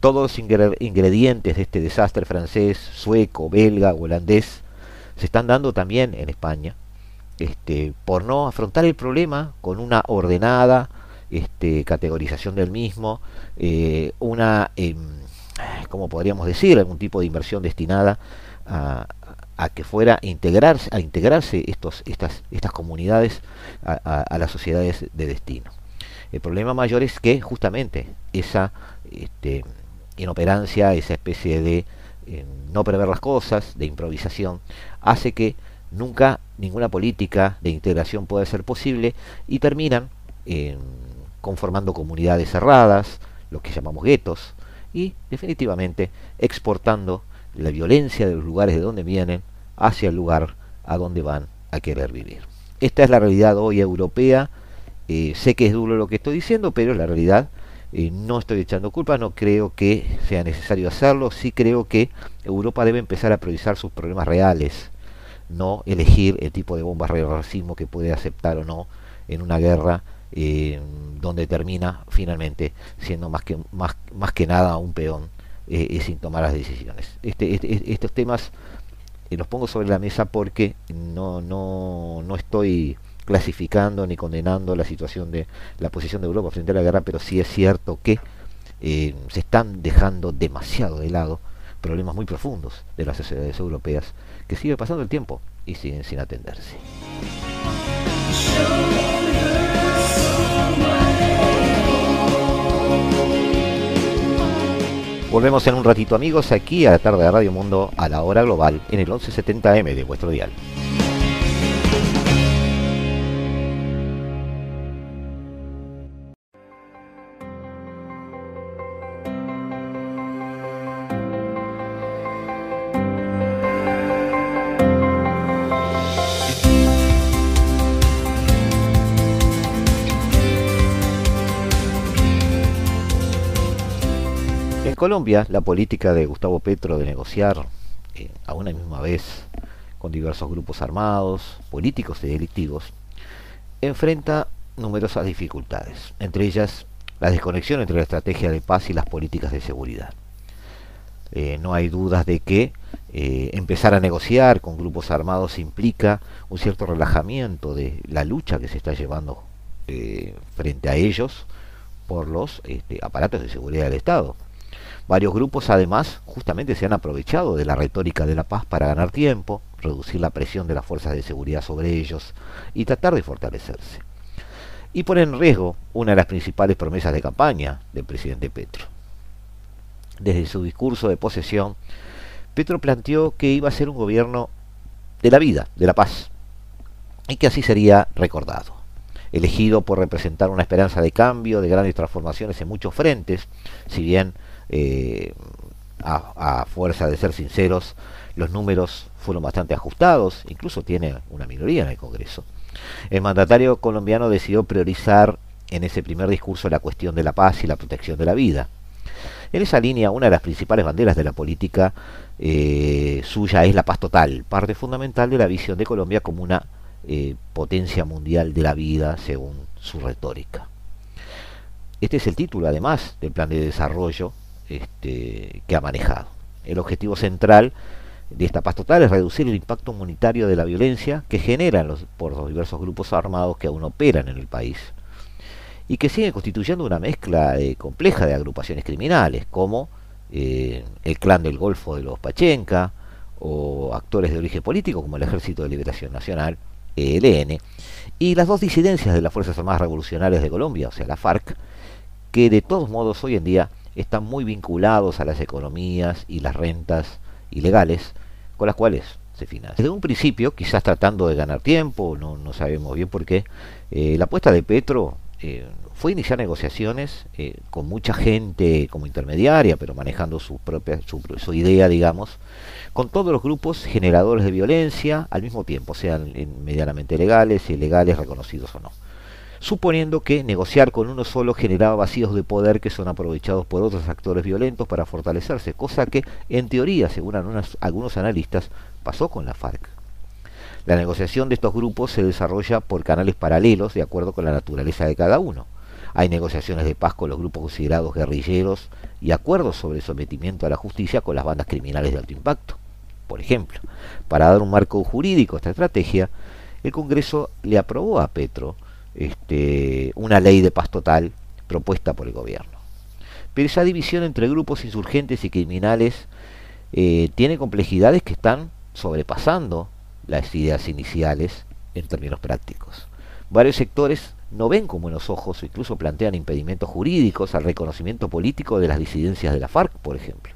Todos los ingredientes de este desastre francés, sueco, belga, holandés, se están dando también en España, este, por no afrontar el problema con una ordenada este, categorización del mismo, eh, una, eh, como podríamos decir, algún tipo de inversión destinada a, a que fuera a integrarse, a integrarse estos, estas, estas comunidades a, las sociedades de destino. El problema mayor es que justamente esa este, inoperancia, esa especie de eh, no prever las cosas, de improvisación, hace que nunca ninguna política de integración pueda ser posible y terminan eh, conformando comunidades cerradas, lo que llamamos guetos, y definitivamente exportando la violencia de los lugares de donde vienen hacia el lugar a donde van a querer vivir. Esta es la realidad hoy europea. Eh, sé que es duro lo que estoy diciendo, pero la realidad eh, no estoy echando culpa, no creo que sea necesario hacerlo, sí creo que Europa debe empezar a priorizar sus problemas reales, no elegir el tipo de bombas de racismo que puede aceptar o no en una guerra eh, donde termina finalmente siendo más que, más, más que nada un peón sin tomar las decisiones. Este, este, estos temas y los pongo sobre la mesa porque no, no, no estoy clasificando ni condenando la situación de la posición de Europa frente a la guerra, pero sí es cierto que eh, se están dejando demasiado de lado problemas muy profundos de las sociedades europeas que sigue pasando el tiempo y siguen sin atenderse. Volvemos en un ratito amigos aquí a la tarde de Radio Mundo a la hora global en el 1170M de vuestro dial. Colombia, la política de Gustavo Petro de negociar eh, a una misma vez con diversos grupos armados, políticos y delictivos, enfrenta numerosas dificultades, entre ellas la desconexión entre la estrategia de paz y las políticas de seguridad. Eh, no hay dudas de que eh, empezar a negociar con grupos armados implica un cierto relajamiento de la lucha que se está llevando frente a ellos por los este, aparatos de seguridad del Estado. Varios grupos además justamente se han aprovechado de la retórica de la paz para ganar tiempo, reducir la presión de las fuerzas de seguridad sobre ellos y tratar de fortalecerse. Y poner en riesgo una de las principales promesas de campaña del presidente Petro. Desde su discurso de posesión, Petro planteó que iba a ser un gobierno de la vida, de la paz, y que así sería recordado. Elegido por representar una esperanza de cambio, de grandes transformaciones en muchos frentes, si bien eh, a, fuerza de ser sinceros, los números fueron bastante ajustados, incluso tiene una minoría en el Congreso. El mandatario colombiano decidió priorizar en ese primer discurso la cuestión de la paz y la protección de la vida. En esa línea, una de las principales banderas de la política eh, suya es la paz total, parte fundamental de la visión de Colombia como una eh, potencia mundial de la vida, según su retórica. Este es el título, además, del plan de desarrollo este, que ha manejado. El objetivo central de esta paz total es reducir el impacto monetario de la violencia que generan los, por los diversos grupos armados que aún operan en el país y que siguen constituyendo una mezcla eh, compleja de agrupaciones criminales como eh, el clan del Golfo de los Pachenca o actores de origen político como el Ejército de Liberación Nacional, ELN, y las dos disidencias de las Fuerzas Armadas Revolucionarias de Colombia, o sea, la FARC, que de todos modos hoy en día están muy vinculados a las economías y las rentas ilegales con las cuales se financia. Desde un principio, quizás tratando de ganar tiempo, no, sabemos bien por qué, eh, la apuesta de Petro eh, fue iniciar negociaciones eh, con mucha gente como intermediaria, pero manejando su propia su, idea, digamos, con todos los grupos generadores de violencia al mismo tiempo, sean medianamente legales, ilegales, reconocidos o no suponiendo que negociar con uno solo generaba vacíos de poder que son aprovechados por otros actores violentos para fortalecerse, cosa que en teoría, según algunos analistas, pasó con la FARC. La negociación de estos grupos se desarrolla por canales paralelos de acuerdo con la naturaleza de cada uno. Hay negociaciones de paz con los grupos considerados guerrilleros y acuerdos sobre sometimiento a la justicia con las bandas criminales de alto impacto. Por ejemplo, para dar un marco jurídico a esta estrategia, el Congreso le aprobó a Petro este, una ley de paz total propuesta por el gobierno. Pero esa división entre grupos insurgentes y criminales eh, tiene complejidades que están sobrepasando las ideas iniciales en términos prácticos. Varios sectores no ven con buenos ojos o incluso plantean impedimentos jurídicos al reconocimiento político de las disidencias de la FARC, por ejemplo.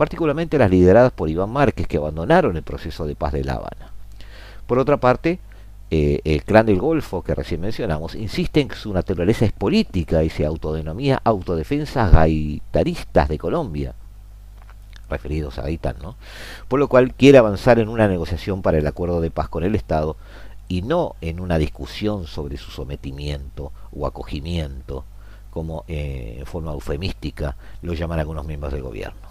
Particularmente las lideradas por Iván Márquez, que abandonaron el proceso de paz de La Habana. Por otra parte, eh, el clan del Golfo que recién mencionamos, insiste en que su naturaleza es política y se autodenomina autodefensas gaitaristas de Colombia, referidos a Gaitán, ¿no? Por lo cual quiere avanzar en una negociación para el acuerdo de paz con el Estado y no en una discusión sobre su sometimiento o acogimiento, como eh, en forma eufemística lo llaman algunos miembros del gobierno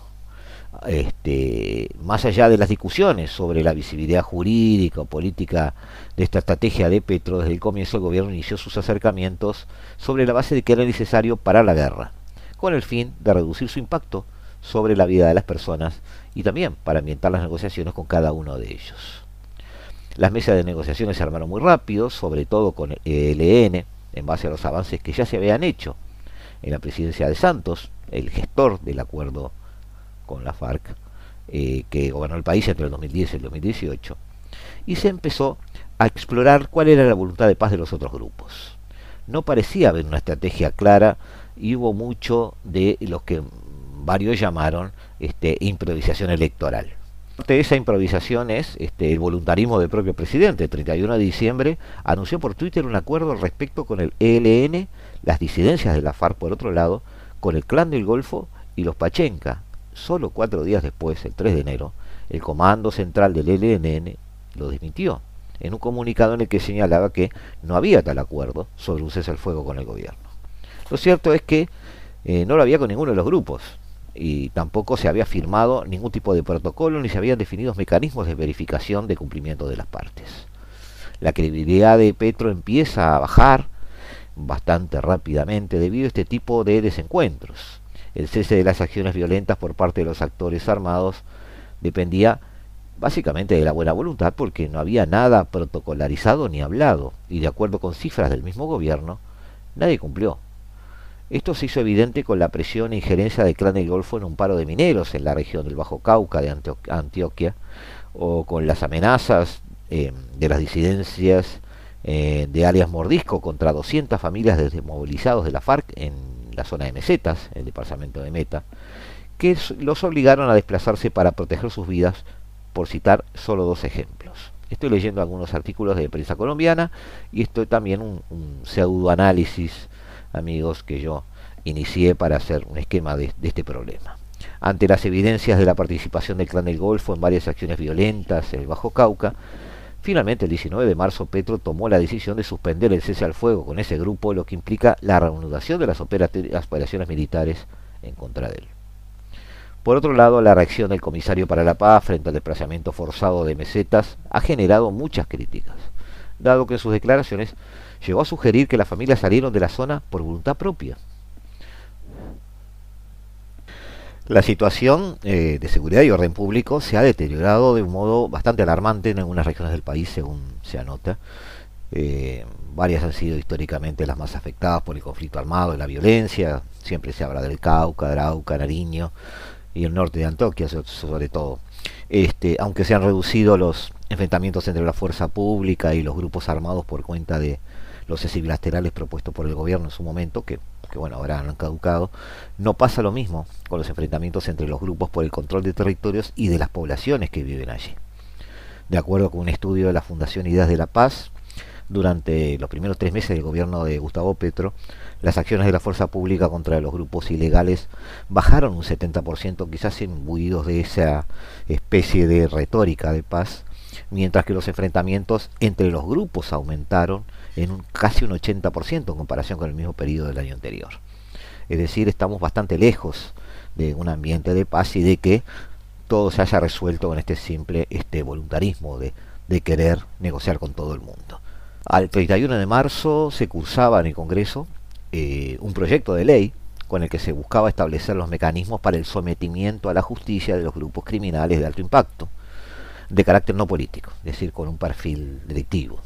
este, más allá de las discusiones sobre la visibilidad jurídica o política de esta estrategia de Petro, desde el comienzo el gobierno inició sus acercamientos sobre la base de que era necesario parar la guerra, con el fin de reducir su impacto sobre la vida de las personas y también para ambientar las negociaciones con cada uno de ellos. Las mesas de negociaciones se armaron muy rápido, sobre todo con el ELN, en base a los avances que ya se habían hecho en la presidencia de Santos, el gestor del acuerdo con la FARC, eh, que gobernó el país entre el 2010 y el 2018, y se empezó a explorar cuál era la voluntad de paz de los otros grupos. No parecía haber una estrategia clara y hubo mucho de lo que varios llamaron este, improvisación electoral. Parte de esa improvisación es este, el voluntarismo del propio presidente. El 31 de diciembre anunció por Twitter un acuerdo respecto con el ELN, las disidencias de la FARC por otro lado, con el Clan del Golfo y los Pachenca. Solo cuatro días después, el 3 de enero, el Comando Central del ELN lo desmintió en un comunicado en el que señalaba que no había tal acuerdo sobre un cese al fuego con el gobierno. Lo cierto es que eh, no lo había con ninguno de los grupos y tampoco se había firmado ningún tipo de protocolo ni se habían definido mecanismos de verificación de cumplimiento de las partes. La credibilidad de Petro empieza a bajar bastante rápidamente debido a este tipo de desencuentros. El cese de las acciones violentas por parte de los actores armados dependía básicamente de la buena voluntad porque no había nada protocolarizado ni hablado y de acuerdo con cifras del mismo gobierno, nadie cumplió. Esto se hizo evidente con la presión e injerencia del clan del Golfo en un paro de mineros en la región del Bajo Cauca de Antioquia o con las amenazas eh, de las disidencias eh, de alias Mordisco contra 200 familias desmovilizados de la FARC en la zona de Mesetas, el departamento de Meta, que los obligaron a desplazarse para proteger sus vidas por citar solo dos ejemplos. Estoy leyendo algunos artículos de prensa colombiana y esto también un, un pseudoanálisis, amigos, que yo inicié para hacer un esquema de, este problema. Ante las evidencias de la participación del clan del Golfo en varias acciones violentas en el Bajo Cauca, finalmente el 19 de marzo Petro tomó la decisión de suspender el cese al fuego con ese grupo, lo que implica la reanudación de las operaciones militares en contra de él. Por otro lado, la reacción del comisario para la paz frente al desplazamiento forzado de mesetas ha generado muchas críticas, dado que en sus declaraciones llegó a sugerir que las familias salieron de la zona por voluntad propia. La situación eh, de seguridad y orden público se ha deteriorado de un modo bastante alarmante en algunas regiones del país, según se anota. Eh, varias han sido históricamente las más afectadas por el conflicto armado y la violencia. Siempre se habla del Cauca, Arauca, Nariño, y el norte de Antioquia sobre todo. Este, aunque se han reducido los enfrentamientos entre la fuerza pública y los grupos armados por cuenta de los bilaterales propuestos por el gobierno en su momento, que, que bueno, ahora han caducado, no pasa lo mismo con los enfrentamientos entre los grupos por el control de territorios y de las poblaciones que viven allí. De acuerdo con un estudio de la Fundación Ideas de la Paz, durante los primeros tres meses del gobierno de Gustavo Petro, las acciones de la fuerza pública contra los grupos ilegales bajaron un 70%, quizás imbuidos de esa especie de retórica de paz, mientras que los enfrentamientos entre los grupos aumentaron en un, casi un 80% en comparación con el mismo periodo del año anterior. Es decir, estamos bastante lejos de un ambiente de paz y de que todo se haya resuelto con este simple este voluntarismo de, de querer negociar con todo el mundo. Al 31 de marzo se cursaba en el Congreso eh, un proyecto de ley con el que se buscaba establecer los mecanismos para el sometimiento a la justicia de los grupos criminales de alto impacto, de carácter no político, es decir, con un perfil delictivo.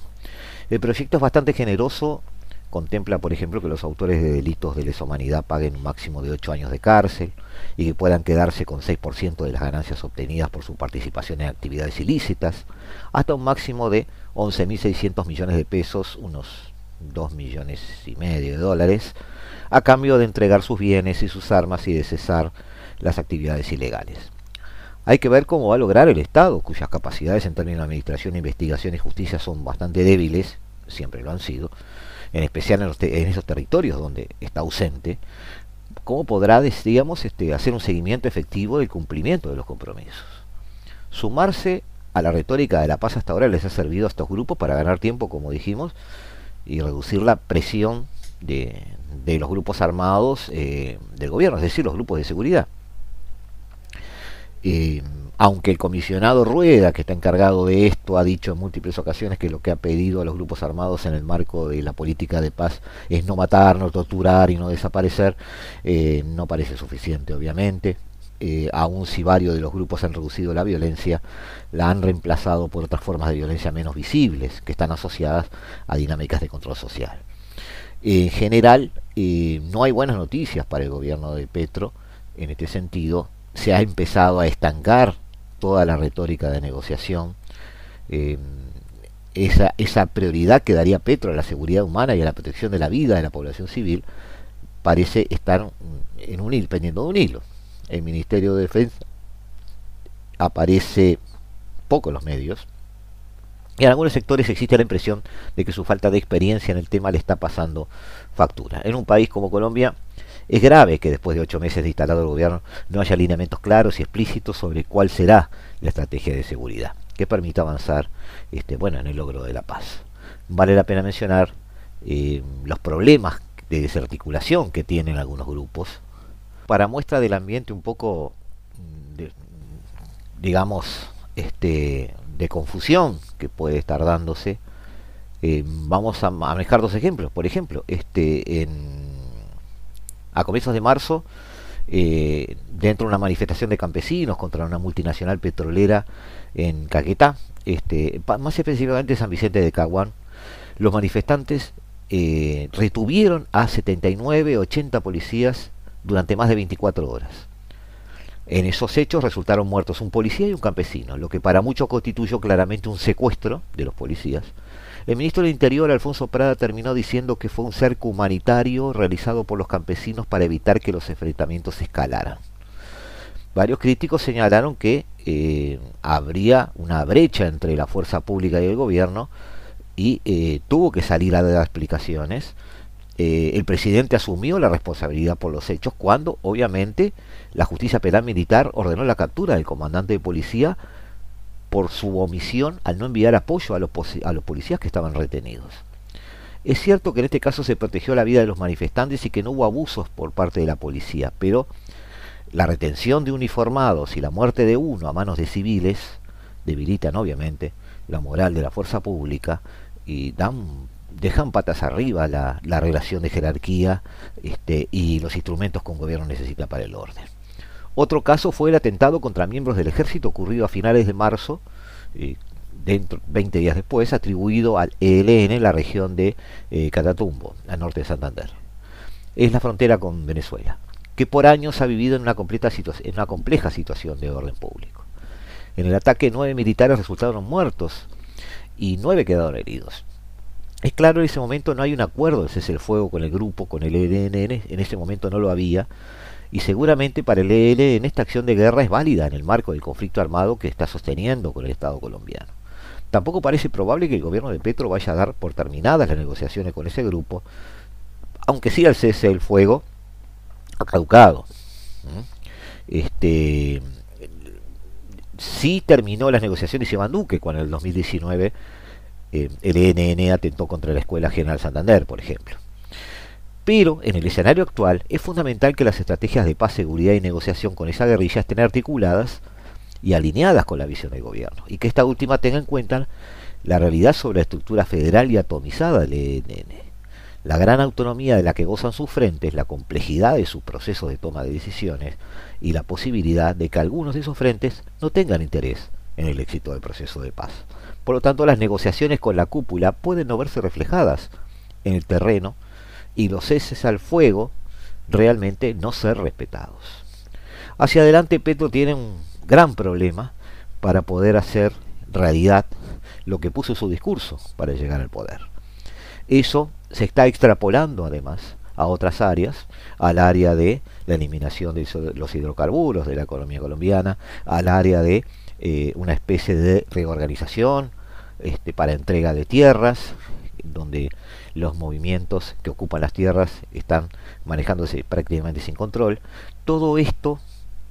El proyecto es bastante generoso, contempla, por ejemplo, que los autores de delitos de lesa humanidad paguen un máximo de 8 años de cárcel y que puedan quedarse con 6% de las ganancias obtenidas por su participación en actividades ilícitas, hasta un máximo de 11.600 millones de pesos, unos 2 millones y medio de dólares, a cambio de entregar sus bienes y sus armas y de cesar las actividades ilegales. Hay que ver cómo va a lograr el Estado, cuyas capacidades en términos de administración, investigación y justicia son bastante débiles, siempre lo han sido, en especial en, esos territorios donde está ausente, cómo podrá, digamos, este, hacer un seguimiento efectivo del cumplimiento de los compromisos. Sumarse a la retórica de la paz hasta ahora les ha servido a estos grupos para ganar tiempo, como dijimos, y reducir la presión de, de los grupos armados eh, del gobierno, es decir, los grupos de seguridad. Eh, aunque el comisionado Rueda, que está encargado de esto, ha dicho en múltiples ocasiones que lo que ha pedido a los grupos armados en el marco de la política de paz es no matar, no torturar y no desaparecer, eh, no parece suficiente, obviamente. Eh, aun si varios de los grupos han reducido la violencia, la han reemplazado por otras formas de violencia menos visibles, que están asociadas a dinámicas de control social. En general, eh, no hay buenas noticias para el gobierno de Petro en este sentido. Se ha empezado a estancar toda la retórica de negociación, eh, esa, esa prioridad que daría Petro a la seguridad humana y a la protección de la vida de la población civil, parece estar en un hilo, pendiendo de un hilo. El Ministerio de Defensa aparece poco en los medios, y en algunos sectores existe la impresión de que su falta de experiencia en el tema le está pasando factura. En un país como Colombia es grave que después de ocho meses de instalado el gobierno no haya alineamientos claros y explícitos sobre cuál será la estrategia de seguridad que permita avanzar este, bueno, en el logro de la paz. Vale la pena mencionar eh, los problemas de desarticulación que tienen algunos grupos. Para muestra del ambiente un poco, mm, digamos, este, de confusión que puede estar dándose, eh, vamos a manejar dos ejemplos. Por ejemplo, este, en, a comienzos de marzo, eh, dentro de una manifestación de campesinos contra una multinacional petrolera en Caquetá, este, más específicamente San Vicente de Caguán, los manifestantes eh, retuvieron a 79, 80 policías durante más de 24 horas. En esos hechos resultaron muertos un policía y un campesino, lo que para muchos constituyó claramente un secuestro de los policías. El ministro del Interior, Alfonso Prada, terminó diciendo que fue un cerco humanitario realizado por los campesinos para evitar que los enfrentamientos escalaran. Varios críticos señalaron que eh, habría una brecha entre la fuerza pública y el gobierno y eh, tuvo que salir a dar explicaciones. Eh, el presidente asumió la responsabilidad por los hechos cuando, obviamente, la justicia penal militar ordenó la captura del comandante de policía por su omisión al no enviar apoyo a los, a los policías que estaban retenidos. Es cierto que en este caso se protegió la vida de los manifestantes y que no hubo abusos por parte de la policía, pero la retención de uniformados y la muerte de uno a manos de civiles debilitan obviamente la moral de la fuerza pública y dan dejan patas arriba la, relación de jerarquía este, y los instrumentos que un gobierno necesita para el orden. Otro caso fue el atentado contra miembros del ejército ocurrido a finales de marzo, eh, dentro, 20 días después, atribuido al ELN en la región de eh, Catatumbo, al norte de Santander. Es la frontera con Venezuela, que por años ha vivido en una, completa en una compleja situación de orden público. En el ataque nueve militares resultaron muertos y nueve quedaron heridos. Es claro, en ese momento no hay un acuerdo de cese el fuego con el grupo, con el ELN, en ese momento no lo había, y seguramente para el ELN esta acción de guerra es válida en el marco del conflicto armado que está sosteniendo con el Estado colombiano. Tampoco parece probable que el gobierno de Petro vaya a dar por terminadas las negociaciones con ese grupo, aunque sí el cese del fuego ha caducado. Este, sí terminó las negociaciones Iván Duque cuando en el 2019 eh, el ENN atentó contra la Escuela General Santander, por ejemplo. Pero en el escenario actual es fundamental que las estrategias de paz, seguridad y negociación con esa guerrilla estén articuladas y alineadas con la visión del gobierno, y que esta última tenga en cuenta la realidad sobre la estructura federal y atomizada del ENN, la gran autonomía de la que gozan sus frentes, la complejidad de sus procesos de toma de decisiones y la posibilidad de que algunos de esos frentes no tengan interés en el éxito del proceso de paz. Por lo tanto, las negociaciones con la cúpula pueden no verse reflejadas en el terreno y los ceses al fuego realmente no ser respetados. Hacia adelante Petro tiene un gran problema para poder hacer realidad lo que puso su discurso para llegar al poder. Eso se está extrapolando además a otras áreas, al área de la eliminación de los hidrocarburos de la economía colombiana, al área de eh, una especie de reorganización este, para entrega de tierras, donde los movimientos que ocupan las tierras están manejándose prácticamente sin control. Todo esto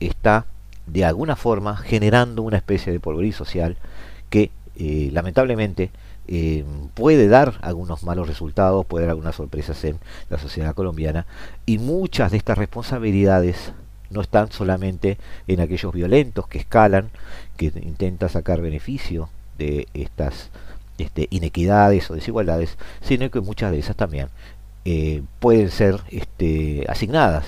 está de alguna forma generando una especie de polvorín social que eh, lamentablemente eh, puede dar algunos malos resultados, puede dar algunas sorpresas en la sociedad colombiana y muchas de estas responsabilidades no están solamente en aquellos violentos que escalan, que intentan sacar beneficio de estas este, inequidades o desigualdades, sino que muchas de esas también eh, pueden ser este, asignadas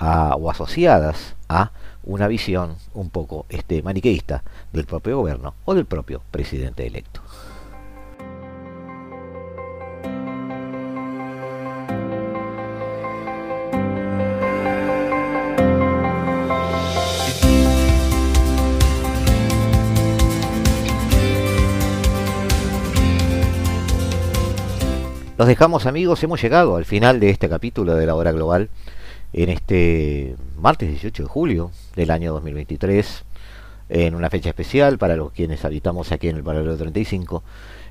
o asociadas a una visión un poco este, maniqueísta del propio gobierno o del propio presidente electo. Los dejamos amigos, hemos llegado al final de este capítulo de la hora global en este martes 18 de julio del año 2023, en una fecha especial para los quienes habitamos aquí en el paralelo 35.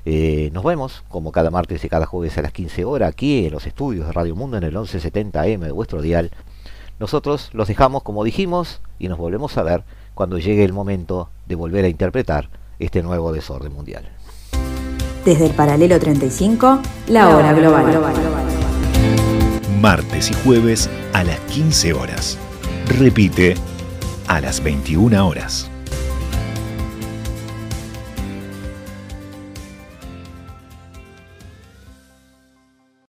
Eh, nos vemos como cada martes y cada jueves a las 15 horas aquí en los estudios de Radio Mundo en el 1170M de vuestro dial. Nosotros los dejamos como dijimos y nos volvemos a ver cuando llegue el momento de volver a interpretar este nuevo desorden mundial. Desde el paralelo 35, la hora global. Martes y jueves a las 15 horas. Repite a las 21 horas.